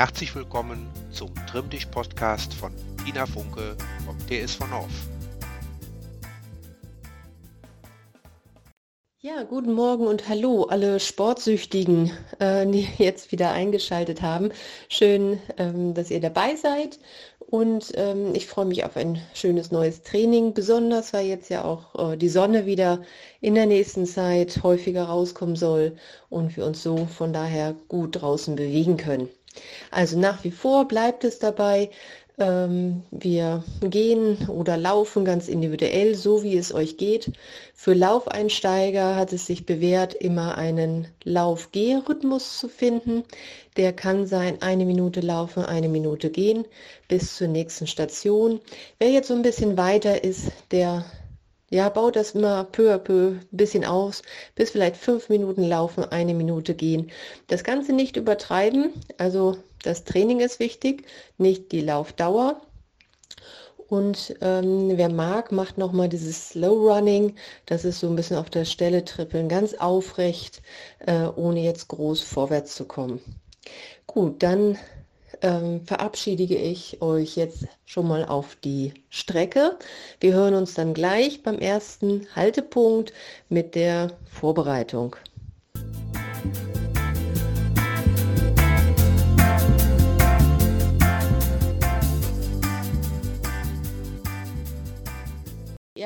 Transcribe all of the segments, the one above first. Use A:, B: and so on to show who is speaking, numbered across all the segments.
A: Herzlich willkommen zum Trimm dich Podcast von Tina Funke vom TSV North.
B: Ja, guten Morgen und hallo alle Sportsüchtigen, äh, die jetzt wieder eingeschaltet haben. Schön, ähm, dass ihr dabei seid und ähm, ich freue mich auf ein schönes neues Training, besonders weil jetzt ja auch äh, die Sonne wieder in der nächsten Zeit häufiger rauskommen soll und wir uns so von daher gut draußen bewegen können. Also nach wie vor bleibt es dabei, ähm, wir gehen oder laufen ganz individuell, so wie es euch geht. Für Laufeinsteiger hat es sich bewährt, immer einen Lauf-Geh-Rhythmus zu finden. Der kann sein, eine Minute laufen, eine Minute gehen bis zur nächsten Station. Wer jetzt so ein bisschen weiter ist, der ja, baut das immer peu à peu ein bisschen aus, bis vielleicht fünf Minuten laufen, eine Minute gehen. Das Ganze nicht übertreiben, also das Training ist wichtig, nicht die Laufdauer. Und ähm, wer mag, macht nochmal dieses Slow Running. Das ist so ein bisschen auf der Stelle trippeln, ganz aufrecht, äh, ohne jetzt groß vorwärts zu kommen. Gut, dann ähm, verabschiede ich euch jetzt schon mal auf die Strecke. Wir hören uns dann gleich beim ersten Haltepunkt mit der Vorbereitung.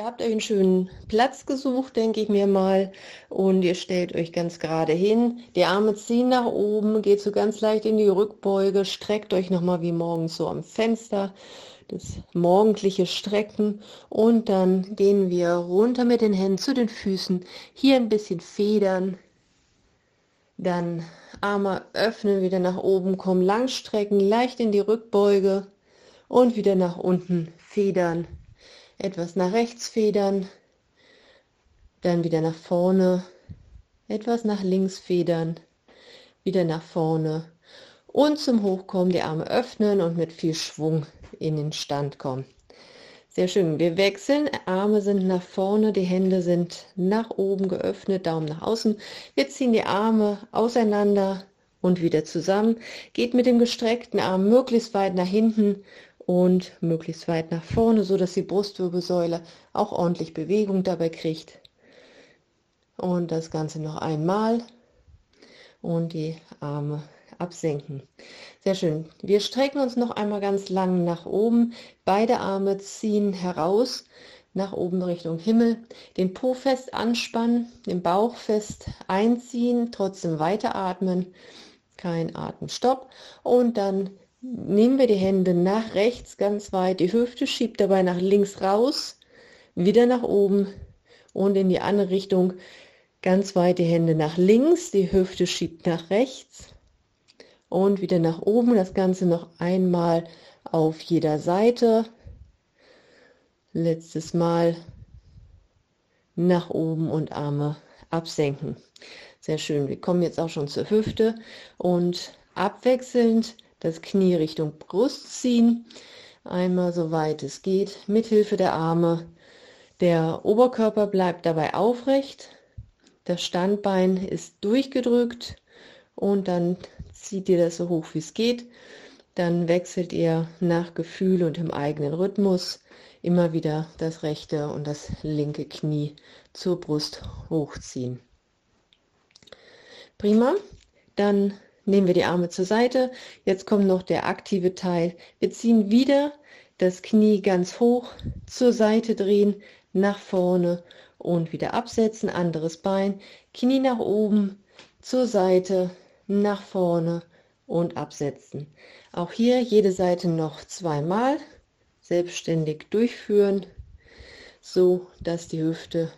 B: Ihr habt euch einen schönen Platz gesucht, denke ich mir mal, und ihr stellt euch ganz gerade hin. Die Arme ziehen nach oben, geht so ganz leicht in die Rückbeuge, streckt euch nochmal wie morgens so am Fenster, das morgendliche Strecken. Und dann gehen wir runter mit den Händen zu den Füßen, hier ein bisschen federn, dann Arme öffnen, wieder nach oben kommen, lang strecken, leicht in die Rückbeuge und wieder nach unten federn etwas nach rechts federn, dann wieder nach vorne, etwas nach links federn, wieder nach vorne und zum Hochkommen die Arme öffnen und mit viel Schwung in den Stand kommen. Sehr schön. Wir wechseln. Arme sind nach vorne, die Hände sind nach oben geöffnet, Daumen nach außen. Wir ziehen die Arme auseinander und wieder zusammen. Geht mit dem gestreckten Arm möglichst weit nach hinten und möglichst weit nach vorne, so dass die Brustwirbelsäule auch ordentlich Bewegung dabei kriegt. Und das Ganze noch einmal und die Arme absenken. Sehr schön. Wir strecken uns noch einmal ganz lang nach oben. Beide Arme ziehen heraus nach oben Richtung Himmel. Den Po fest anspannen, den Bauch fest einziehen, trotzdem weiteratmen. Kein Atemstopp. Und dann Nehmen wir die Hände nach rechts ganz weit, die Hüfte schiebt dabei nach links raus, wieder nach oben und in die andere Richtung ganz weit die Hände nach links, die Hüfte schiebt nach rechts und wieder nach oben. Das Ganze noch einmal auf jeder Seite. Letztes Mal nach oben und Arme absenken. Sehr schön. Wir kommen jetzt auch schon zur Hüfte und abwechselnd das Knie Richtung Brust ziehen. Einmal so weit es geht, mithilfe der Arme. Der Oberkörper bleibt dabei aufrecht. Das Standbein ist durchgedrückt und dann zieht ihr das so hoch wie es geht. Dann wechselt ihr nach Gefühl und im eigenen Rhythmus immer wieder das rechte und das linke Knie zur Brust hochziehen. Prima. Dann nehmen wir die Arme zur Seite. Jetzt kommt noch der aktive Teil. Wir ziehen wieder das Knie ganz hoch, zur Seite drehen, nach vorne und wieder absetzen. Anderes Bein, Knie nach oben, zur Seite, nach vorne und absetzen. Auch hier jede Seite noch zweimal selbstständig durchführen, so dass die Hüfte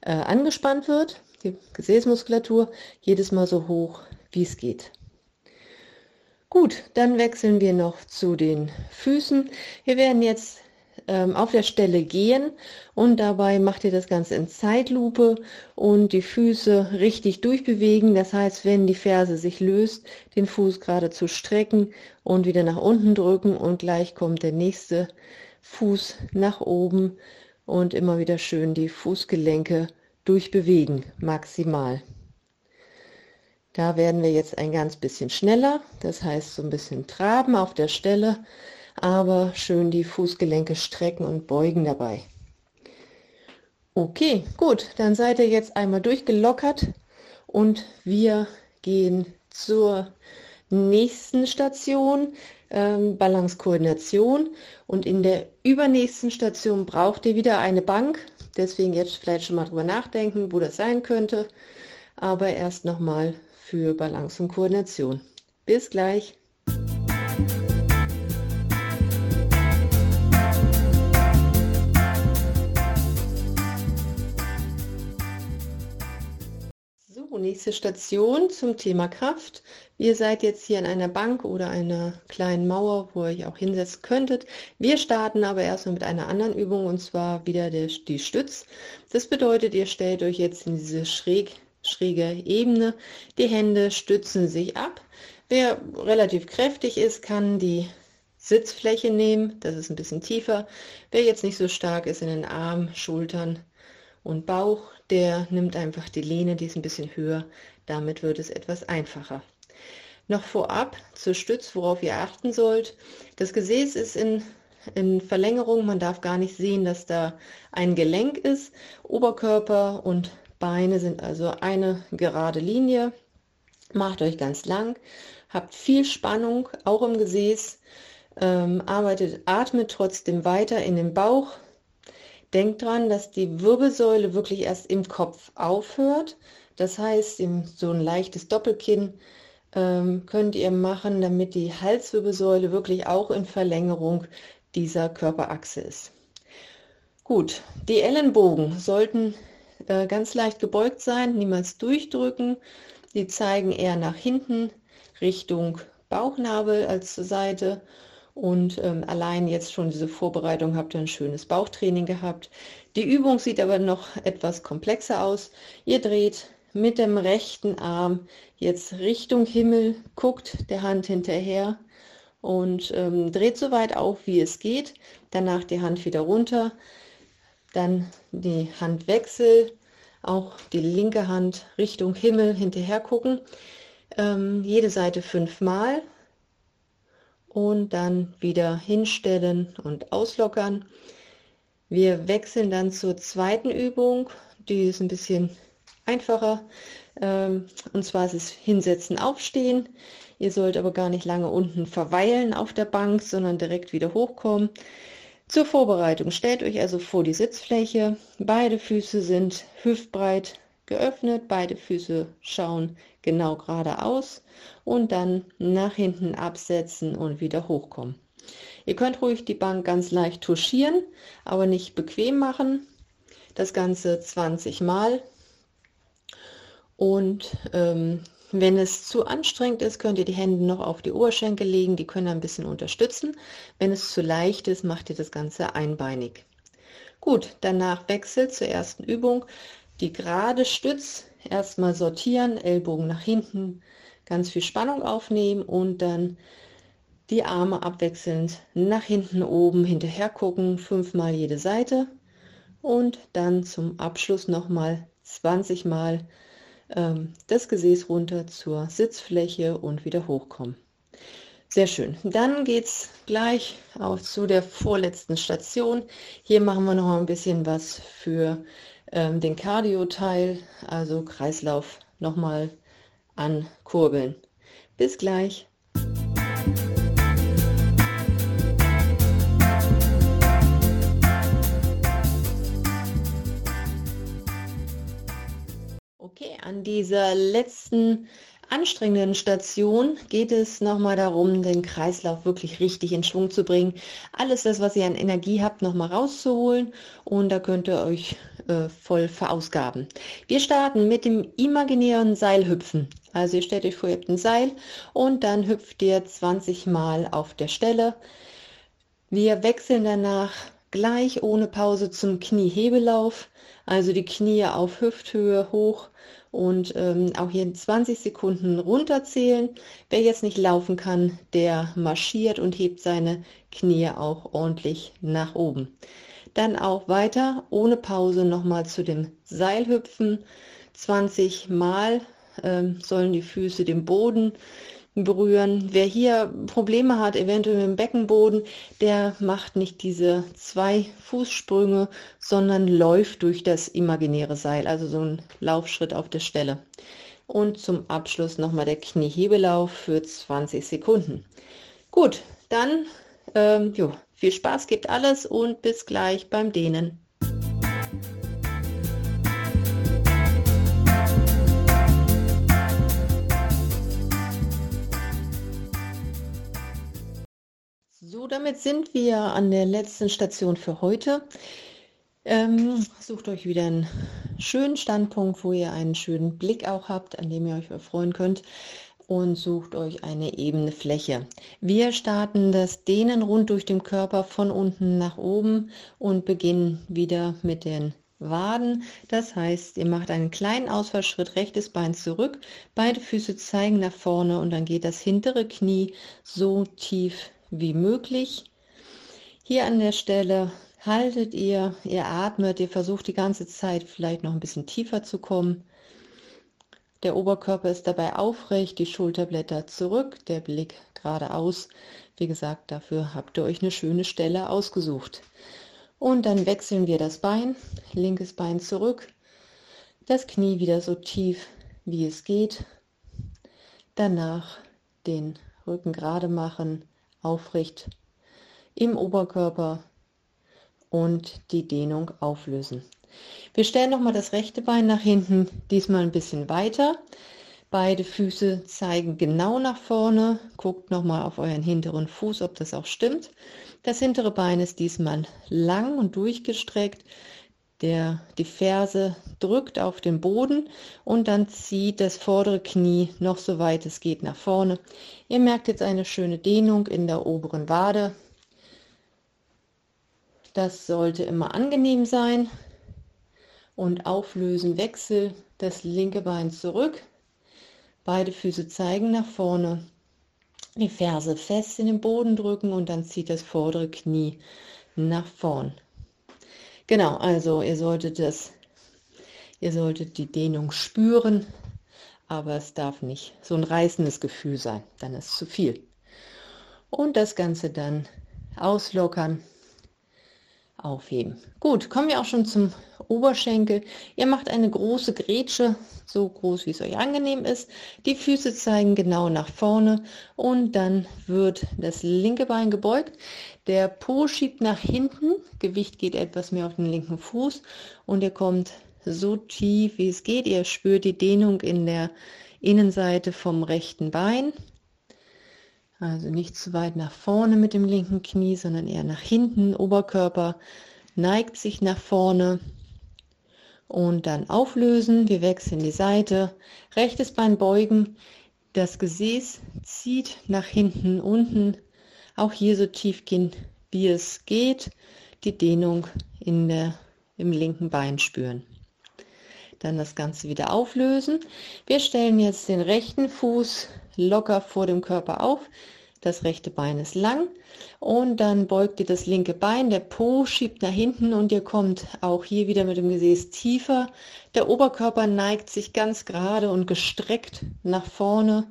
B: äh, angespannt wird, die Gesäßmuskulatur jedes Mal so hoch wie es geht. Gut, dann wechseln wir noch zu den Füßen. Wir werden jetzt ähm, auf der Stelle gehen und dabei macht ihr das Ganze in Zeitlupe und die Füße richtig durchbewegen. Das heißt, wenn die Ferse sich löst, den Fuß gerade zu strecken und wieder nach unten drücken und gleich kommt der nächste Fuß nach oben und immer wieder schön die Fußgelenke durchbewegen, maximal. Da werden wir jetzt ein ganz bisschen schneller, das heißt so ein bisschen traben auf der Stelle, aber schön die Fußgelenke strecken und beugen dabei. Okay, gut, dann seid ihr jetzt einmal durchgelockert und wir gehen zur nächsten Station, ähm, Balancekoordination. Und in der übernächsten Station braucht ihr wieder eine Bank. Deswegen jetzt vielleicht schon mal drüber nachdenken, wo das sein könnte. Aber erst nochmal für Balance und Koordination. Bis gleich. nächste Station zum Thema Kraft. Ihr seid jetzt hier an einer Bank oder einer kleinen Mauer, wo ihr euch auch hinsetzen könntet. Wir starten aber erstmal mit einer anderen Übung und zwar wieder der, die Stütz. Das bedeutet, ihr stellt euch jetzt in diese schräg, schräge Ebene. Die Hände stützen sich ab. Wer relativ kräftig ist, kann die Sitzfläche nehmen. Das ist ein bisschen tiefer. Wer jetzt nicht so stark ist in den Armen, Schultern, und Bauch, der nimmt einfach die Lehne, die ist ein bisschen höher. Damit wird es etwas einfacher. Noch vorab zur Stütz, worauf ihr achten sollt. Das Gesäß ist in, in Verlängerung. Man darf gar nicht sehen, dass da ein Gelenk ist. Oberkörper und Beine sind also eine gerade Linie. Macht euch ganz lang. Habt viel Spannung, auch im Gesäß. Ähm, arbeitet, atmet trotzdem weiter in den Bauch, Denkt dran, dass die Wirbelsäule wirklich erst im Kopf aufhört. Das heißt, so ein leichtes Doppelkinn ähm, könnt ihr machen, damit die Halswirbelsäule wirklich auch in Verlängerung dieser Körperachse ist. Gut, die Ellenbogen sollten äh, ganz leicht gebeugt sein, niemals durchdrücken. Die zeigen eher nach hinten Richtung Bauchnabel als zur Seite und ähm, allein jetzt schon diese Vorbereitung habt ihr ein schönes Bauchtraining gehabt. Die Übung sieht aber noch etwas komplexer aus. Ihr dreht mit dem rechten Arm jetzt Richtung Himmel, guckt der Hand hinterher und ähm, dreht so weit auf, wie es geht. Danach die Hand wieder runter, dann die Handwechsel, auch die linke Hand Richtung Himmel hinterher gucken. Ähm, jede Seite fünfmal und dann wieder hinstellen und auslockern. Wir wechseln dann zur zweiten Übung, die ist ein bisschen einfacher. Ähm, und zwar ist es Hinsetzen, Aufstehen. Ihr sollt aber gar nicht lange unten verweilen auf der Bank, sondern direkt wieder hochkommen. Zur Vorbereitung stellt euch also vor die Sitzfläche. Beide Füße sind hüftbreit geöffnet, beide Füße schauen genau geradeaus und dann nach hinten absetzen und wieder hochkommen. Ihr könnt ruhig die Bank ganz leicht touchieren, aber nicht bequem machen. Das Ganze 20 Mal. Und ähm, wenn es zu anstrengend ist, könnt ihr die Hände noch auf die Oberschenkel legen. Die können ein bisschen unterstützen. Wenn es zu leicht ist, macht ihr das Ganze einbeinig. Gut, danach wechselt zur ersten Übung die gerade Stütz erstmal sortieren, Ellbogen nach hinten, ganz viel Spannung aufnehmen und dann die Arme abwechselnd nach hinten oben hinterher gucken, fünfmal jede Seite und dann zum Abschluss nochmal 20 Mal das Gesäß runter zur Sitzfläche und wieder hochkommen. Sehr schön. Dann geht es gleich auch zu der vorletzten Station. Hier machen wir noch ein bisschen was für ähm, den Cardio-Teil, also Kreislauf, nochmal ankurbeln. Bis gleich. An dieser letzten anstrengenden Station geht es nochmal darum, den Kreislauf wirklich richtig in Schwung zu bringen. Alles das, was ihr an Energie habt, nochmal rauszuholen und da könnt ihr euch äh, voll verausgaben. Wir starten mit dem imaginären Seilhüpfen. Also ihr stellt euch vor, ihr habt ein Seil und dann hüpft ihr 20 Mal auf der Stelle. Wir wechseln danach gleich ohne Pause zum Kniehebellauf, also die Knie auf Hüfthöhe hoch und ähm, auch hier 20 Sekunden runterzählen. Wer jetzt nicht laufen kann, der marschiert und hebt seine Knie auch ordentlich nach oben. Dann auch weiter ohne Pause nochmal zu dem Seilhüpfen. 20 Mal ähm, sollen die Füße den Boden berühren. Wer hier Probleme hat, eventuell mit dem Beckenboden, der macht nicht diese zwei Fußsprünge, sondern läuft durch das imaginäre Seil, also so ein Laufschritt auf der Stelle. Und zum Abschluss nochmal der Kniehebelauf für 20 Sekunden. Gut, dann ähm, jo, viel Spaß, gibt alles und bis gleich beim Dehnen. Damit sind wir an der letzten Station für heute. Ähm, sucht euch wieder einen schönen Standpunkt, wo ihr einen schönen Blick auch habt, an dem ihr euch erfreuen könnt und sucht euch eine ebene Fläche. Wir starten das Dehnen rund durch den Körper von unten nach oben und beginnen wieder mit den Waden. Das heißt, ihr macht einen kleinen Ausfallschritt, rechtes Bein zurück, beide Füße zeigen nach vorne und dann geht das hintere Knie so tief wie möglich. Hier an der Stelle haltet ihr, ihr atmet, ihr versucht die ganze Zeit vielleicht noch ein bisschen tiefer zu kommen. Der Oberkörper ist dabei aufrecht, die Schulterblätter zurück, der Blick geradeaus. Wie gesagt, dafür habt ihr euch eine schöne Stelle ausgesucht. Und dann wechseln wir das Bein, linkes Bein zurück, das Knie wieder so tief wie es geht. Danach den Rücken gerade machen, aufrecht im Oberkörper und die Dehnung auflösen. Wir stellen nochmal das rechte Bein nach hinten, diesmal ein bisschen weiter. Beide Füße zeigen genau nach vorne. Guckt nochmal auf euren hinteren Fuß, ob das auch stimmt. Das hintere Bein ist diesmal lang und durchgestreckt. Der, die Ferse drückt auf den Boden und dann zieht das vordere Knie noch so weit es geht nach vorne. Ihr merkt jetzt eine schöne Dehnung in der oberen Wade. Das sollte immer angenehm sein. Und auflösen, Wechsel, das linke Bein zurück. Beide Füße zeigen nach vorne. Die Ferse fest in den Boden drücken und dann zieht das vordere Knie nach vorn. Genau, also ihr solltet das, ihr solltet die Dehnung spüren, aber es darf nicht so ein reißendes Gefühl sein, dann ist es zu viel. Und das Ganze dann auslockern aufheben. Gut, kommen wir auch schon zum Oberschenkel. Ihr macht eine große Grätsche, so groß wie es euch angenehm ist. Die Füße zeigen genau nach vorne und dann wird das linke Bein gebeugt. Der Po schiebt nach hinten, Gewicht geht etwas mehr auf den linken Fuß und ihr kommt so tief wie es geht. Ihr spürt die Dehnung in der Innenseite vom rechten Bein. Also nicht zu weit nach vorne mit dem linken Knie, sondern eher nach hinten. Oberkörper neigt sich nach vorne und dann auflösen. Wir wechseln die Seite. Rechtes Bein beugen. Das Gesäß zieht nach hinten unten. Auch hier so tief gehen, wie es geht. Die Dehnung in der, im linken Bein spüren. Dann das Ganze wieder auflösen. Wir stellen jetzt den rechten Fuß locker vor dem Körper auf. Das rechte Bein ist lang und dann beugt ihr das linke Bein, der Po schiebt nach hinten und ihr kommt auch hier wieder mit dem Gesäß tiefer. Der Oberkörper neigt sich ganz gerade und gestreckt nach vorne.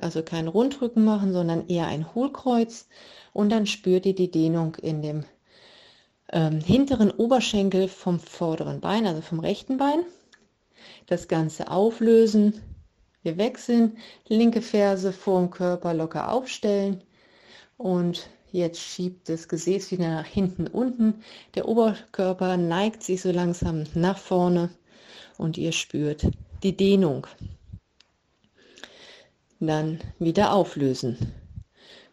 B: Also kein Rundrücken machen, sondern eher ein Hohlkreuz. Und dann spürt ihr die Dehnung in dem ähm, hinteren Oberschenkel vom vorderen Bein, also vom rechten Bein. Das Ganze auflösen, wir wechseln, linke Ferse vor dem Körper locker aufstellen und jetzt schiebt das Gesäß wieder nach hinten unten. Der Oberkörper neigt sich so langsam nach vorne und ihr spürt die Dehnung. Dann wieder auflösen.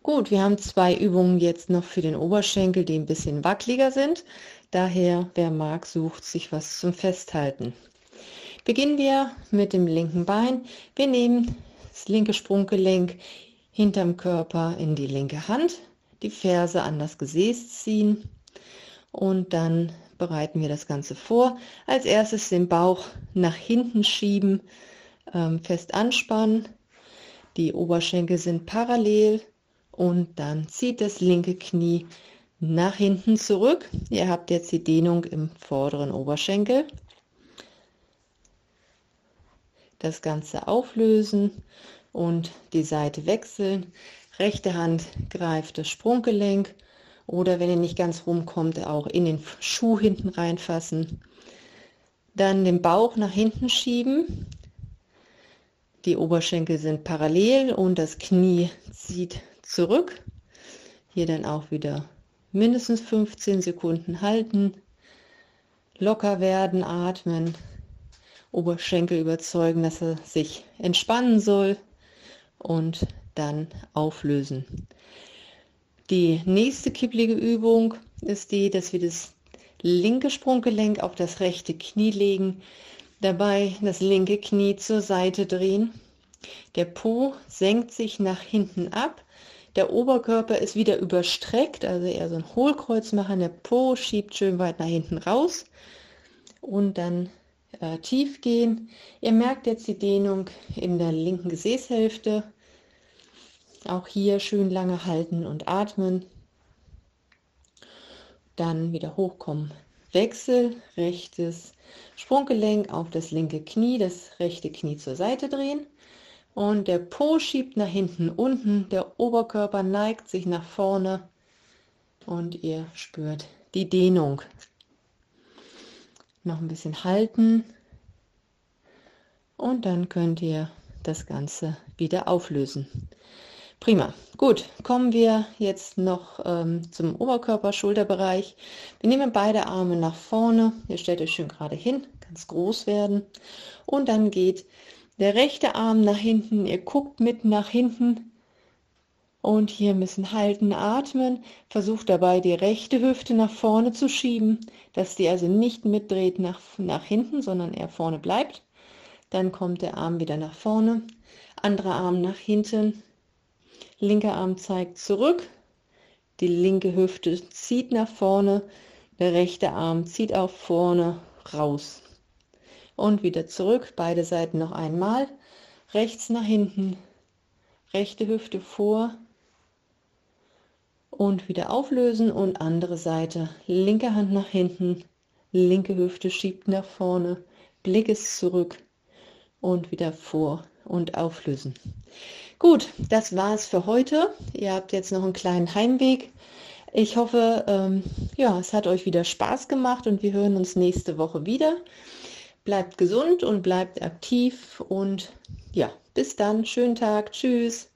B: Gut, wir haben zwei Übungen jetzt noch für den Oberschenkel, die ein bisschen wackeliger sind. Daher, wer mag, sucht sich was zum Festhalten. Beginnen wir mit dem linken Bein. Wir nehmen das linke Sprunggelenk hinterm Körper in die linke Hand, die Ferse an das Gesäß ziehen und dann bereiten wir das Ganze vor. Als erstes den Bauch nach hinten schieben, ähm, fest anspannen. Die Oberschenkel sind parallel und dann zieht das linke Knie nach hinten zurück. Ihr habt jetzt die Dehnung im vorderen Oberschenkel. Das Ganze auflösen und die Seite wechseln. Rechte Hand greift das Sprunggelenk oder wenn ihr nicht ganz rumkommt, auch in den Schuh hinten reinfassen. Dann den Bauch nach hinten schieben. Die Oberschenkel sind parallel und das Knie zieht zurück. Hier dann auch wieder mindestens 15 Sekunden halten. Locker werden, atmen. Oberschenkel überzeugen, dass er sich entspannen soll und dann auflösen. Die nächste kipplige Übung ist die, dass wir das linke Sprunggelenk auf das rechte Knie legen, dabei das linke Knie zur Seite drehen. Der Po senkt sich nach hinten ab, der Oberkörper ist wieder überstreckt, also eher so ein Hohlkreuz machen, der Po schiebt schön weit nach hinten raus und dann äh, tief gehen. Ihr merkt jetzt die Dehnung in der linken Gesäßhälfte. Auch hier schön lange halten und atmen. Dann wieder hochkommen. Wechsel, rechtes Sprunggelenk auf das linke Knie, das rechte Knie zur Seite drehen. Und der Po schiebt nach hinten unten, der Oberkörper neigt sich nach vorne und ihr spürt die Dehnung noch ein bisschen halten und dann könnt ihr das Ganze wieder auflösen. Prima. Gut, kommen wir jetzt noch ähm, zum Oberkörper-Schulterbereich. Wir nehmen beide Arme nach vorne. Ihr stellt euch schön gerade hin, ganz groß werden. Und dann geht der rechte Arm nach hinten. Ihr guckt mit nach hinten. Und hier müssen halten, atmen. Versucht dabei die rechte Hüfte nach vorne zu schieben, dass die also nicht mitdreht nach, nach hinten, sondern eher vorne bleibt. Dann kommt der Arm wieder nach vorne, anderer Arm nach hinten, linker Arm zeigt zurück, die linke Hüfte zieht nach vorne, der rechte Arm zieht auch vorne raus. Und wieder zurück, beide Seiten noch einmal, rechts nach hinten, rechte Hüfte vor, und wieder auflösen und andere Seite. Linke Hand nach hinten, linke Hüfte schiebt nach vorne, Blick ist zurück und wieder vor und auflösen. Gut, das war es für heute. Ihr habt jetzt noch einen kleinen Heimweg. Ich hoffe, ähm, ja, es hat euch wieder Spaß gemacht und wir hören uns nächste Woche wieder. Bleibt gesund und bleibt aktiv und ja, bis dann. Schönen Tag. Tschüss.